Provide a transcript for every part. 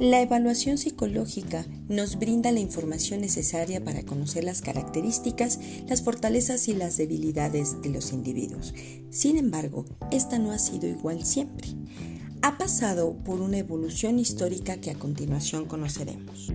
La evaluación psicológica nos brinda la información necesaria para conocer las características, las fortalezas y las debilidades de los individuos. Sin embargo, esta no ha sido igual siempre. Ha pasado por una evolución histórica que a continuación conoceremos.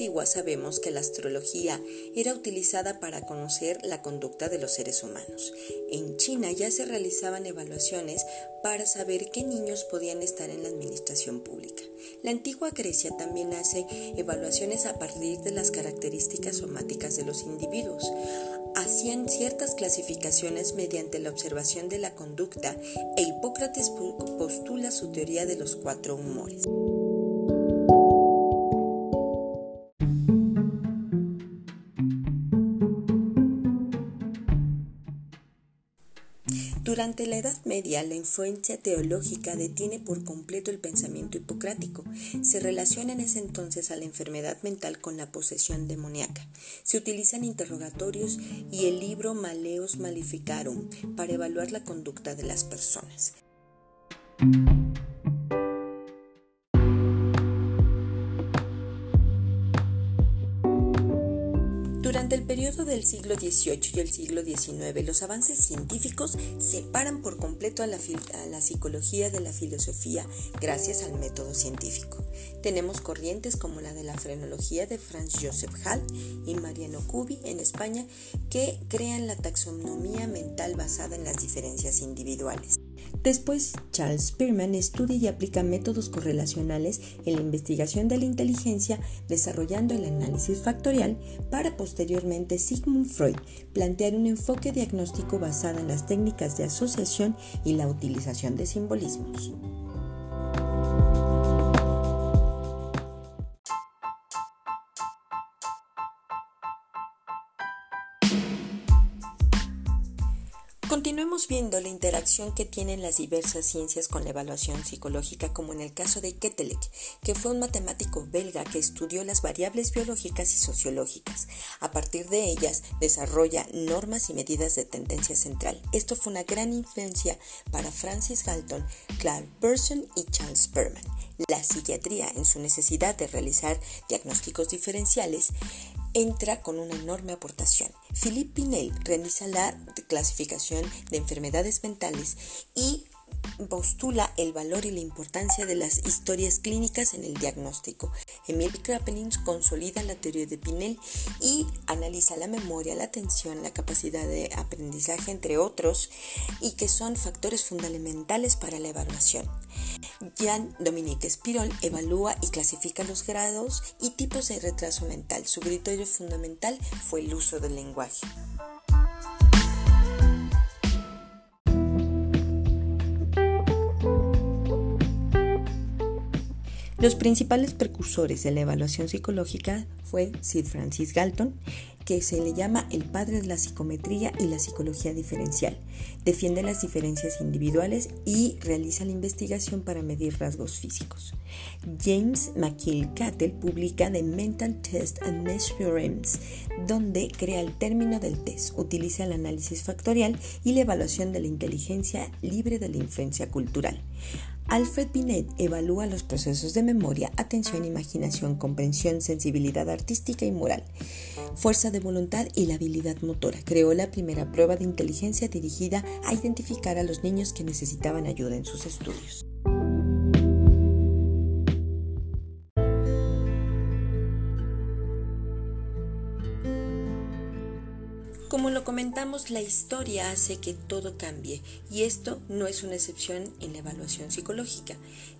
Antigua sabemos que la astrología era utilizada para conocer la conducta de los seres humanos. En China ya se realizaban evaluaciones para saber qué niños podían estar en la administración pública. La antigua Grecia también hace evaluaciones a partir de las características somáticas de los individuos. Hacían ciertas clasificaciones mediante la observación de la conducta e Hipócrates postula su teoría de los cuatro humores. Durante la Edad Media, la influencia teológica detiene por completo el pensamiento hipocrático. Se relaciona en ese entonces a la enfermedad mental con la posesión demoníaca. Se utilizan interrogatorios y el libro Maleus Maleficarum para evaluar la conducta de las personas. Del siglo XVIII y el siglo XIX, los avances científicos separan por completo a la, a la, psicología de la filosofía gracias al método científico. Tenemos corrientes como la de la frenología de Franz Joseph Hall y Mariano Cubi en España que crean la taxonomía mental basada en las diferencias individuales. Después, Charles Spearman estudia y aplica métodos correlacionales en la investigación de la inteligencia, desarrollando el análisis factorial para posteriormente Sigmund Freud plantear un enfoque diagnóstico basado en las técnicas de asociación y la utilización de simbolismos. Continuemos viendo la interacción que tienen las diversas ciencias con la evaluación psicológica, como en el caso de Ketelek, que fue un matemático belga que estudió las variables biológicas y sociológicas. A partir de ellas, desarrolla normas y medidas de tendencia central. Esto fue una gran influencia para Francis Galton, Clark Burson y Charles Perman. La psiquiatría, en su necesidad de realizar diagnósticos diferenciales, entra con una enorme aportación. Philippe Pinel realiza la clasificación de enfermedades mentales y postula el valor y la importancia de las historias clínicas en el diagnóstico. Emil Kraepelin consolida la teoría de Pinel y analiza la memoria, la atención, la capacidad de aprendizaje, entre otros, y que son factores fundamentales para la evaluación. Jean-Dominique Spirol evalúa y clasifica los grados y tipos de retraso mental. Su criterio fundamental fue el uso del lenguaje. Los principales precursores de la evaluación psicológica fue Sid Francis Galton, que se le llama el padre de la psicometría y la psicología diferencial. Defiende las diferencias individuales y realiza la investigación para medir rasgos físicos. James McKill-Cattell publica The Mental Test and Measurements, donde crea el término del test, utiliza el análisis factorial y la evaluación de la inteligencia libre de la influencia cultural. Alfred Binet evalúa los procesos de memoria, atención, imaginación, comprensión, sensibilidad artística y moral, fuerza de voluntad y la habilidad motora. Creó la primera prueba de inteligencia dirigida a identificar a los niños que necesitaban ayuda en sus estudios. La historia hace que todo cambie y esto no es una excepción en la evaluación psicológica.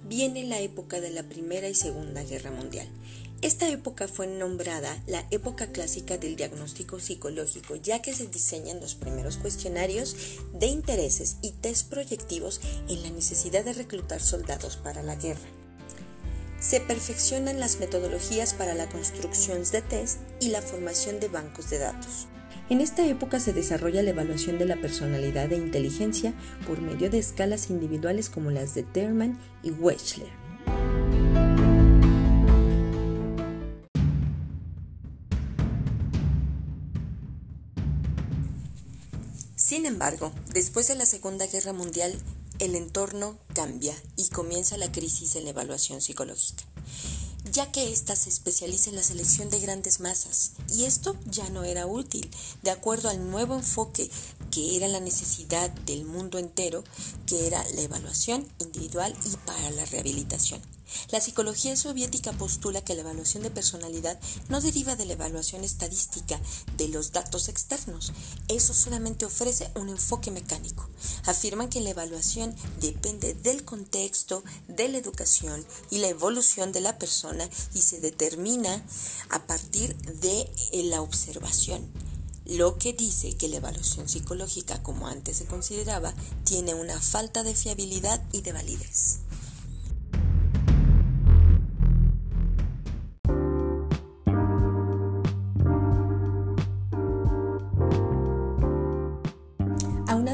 Viene la época de la Primera y Segunda Guerra Mundial. Esta época fue nombrada la época clásica del diagnóstico psicológico, ya que se diseñan los primeros cuestionarios de intereses y test proyectivos en la necesidad de reclutar soldados para la guerra. Se perfeccionan las metodologías para la construcción de test y la formación de bancos de datos. En esta época se desarrolla la evaluación de la personalidad e inteligencia por medio de escalas individuales como las de Terman y Wechsler. Sin embargo, después de la Segunda Guerra Mundial, el entorno cambia y comienza la crisis en la evaluación psicológica ya que ésta se especializa en la selección de grandes masas, y esto ya no era útil, de acuerdo al nuevo enfoque que era la necesidad del mundo entero, que era la evaluación individual y para la rehabilitación. La psicología soviética postula que la evaluación de personalidad no deriva de la evaluación estadística de los datos externos. Eso solamente ofrece un enfoque mecánico. Afirman que la evaluación depende del contexto, de la educación y la evolución de la persona y se determina a partir de la observación lo que dice que la evaluación psicológica, como antes se consideraba, tiene una falta de fiabilidad y de validez.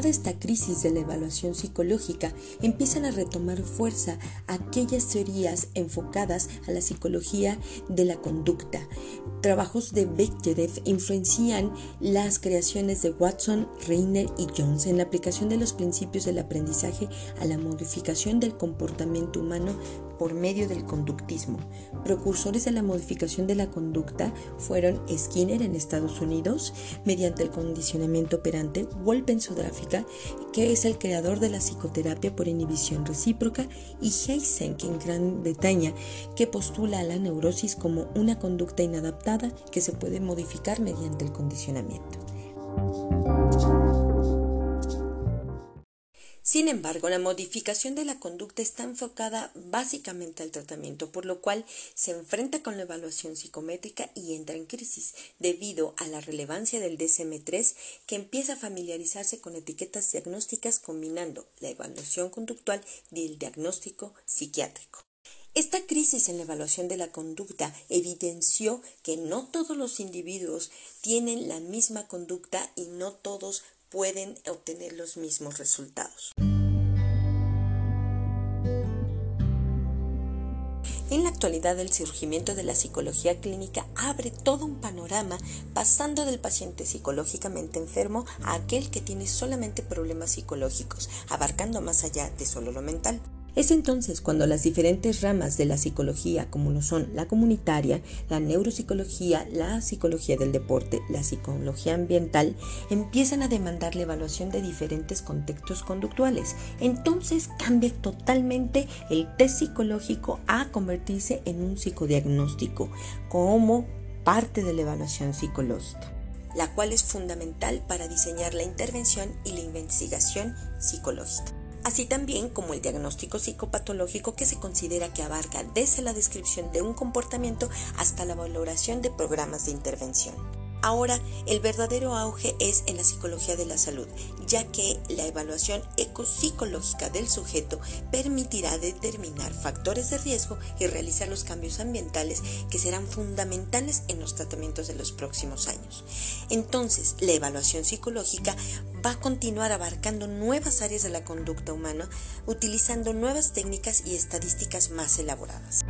Esta crisis de la evaluación psicológica, empiezan a retomar fuerza aquellas teorías enfocadas a la psicología de la conducta. Trabajos de Bechterev influencian las creaciones de Watson, Reiner y Jones en la aplicación de los principios del aprendizaje a la modificación del comportamiento humano por medio del conductismo. Precursores de la modificación de la conducta fueron Skinner en Estados Unidos, mediante el condicionamiento operante, Wolpe en Sudáfrica, que es el creador de la psicoterapia por inhibición recíproca, y Eysenck en Gran Bretaña, que postula a la neurosis como una conducta inadaptada que se puede modificar mediante el condicionamiento. Sin embargo, la modificación de la conducta está enfocada básicamente al tratamiento, por lo cual se enfrenta con la evaluación psicométrica y entra en crisis, debido a la relevancia del DSM-3 que empieza a familiarizarse con etiquetas diagnósticas combinando la evaluación conductual y el diagnóstico psiquiátrico. Esta crisis en la evaluación de la conducta evidenció que no todos los individuos tienen la misma conducta y no todos pueden obtener los mismos resultados. En la actualidad el surgimiento de la psicología clínica abre todo un panorama pasando del paciente psicológicamente enfermo a aquel que tiene solamente problemas psicológicos, abarcando más allá de solo lo mental. Es entonces cuando las diferentes ramas de la psicología, como lo son la comunitaria, la neuropsicología, la psicología del deporte, la psicología ambiental, empiezan a demandar la evaluación de diferentes contextos conductuales. Entonces cambia totalmente el test psicológico a convertirse en un psicodiagnóstico como parte de la evaluación psicológica la cual es fundamental para diseñar la intervención y la investigación psicológica así también como el diagnóstico psicopatológico que se considera que abarca desde la descripción de un comportamiento hasta la valoración de programas de intervención. Ahora, el verdadero auge es en la psicología de la salud, ya que la evaluación ecopsicológica del sujeto permitirá determinar factores de riesgo y realizar los cambios ambientales que serán fundamentales en los tratamientos de los próximos años. Entonces, la evaluación psicológica va a continuar abarcando nuevas áreas de la conducta humana, utilizando nuevas técnicas y estadísticas más elaboradas.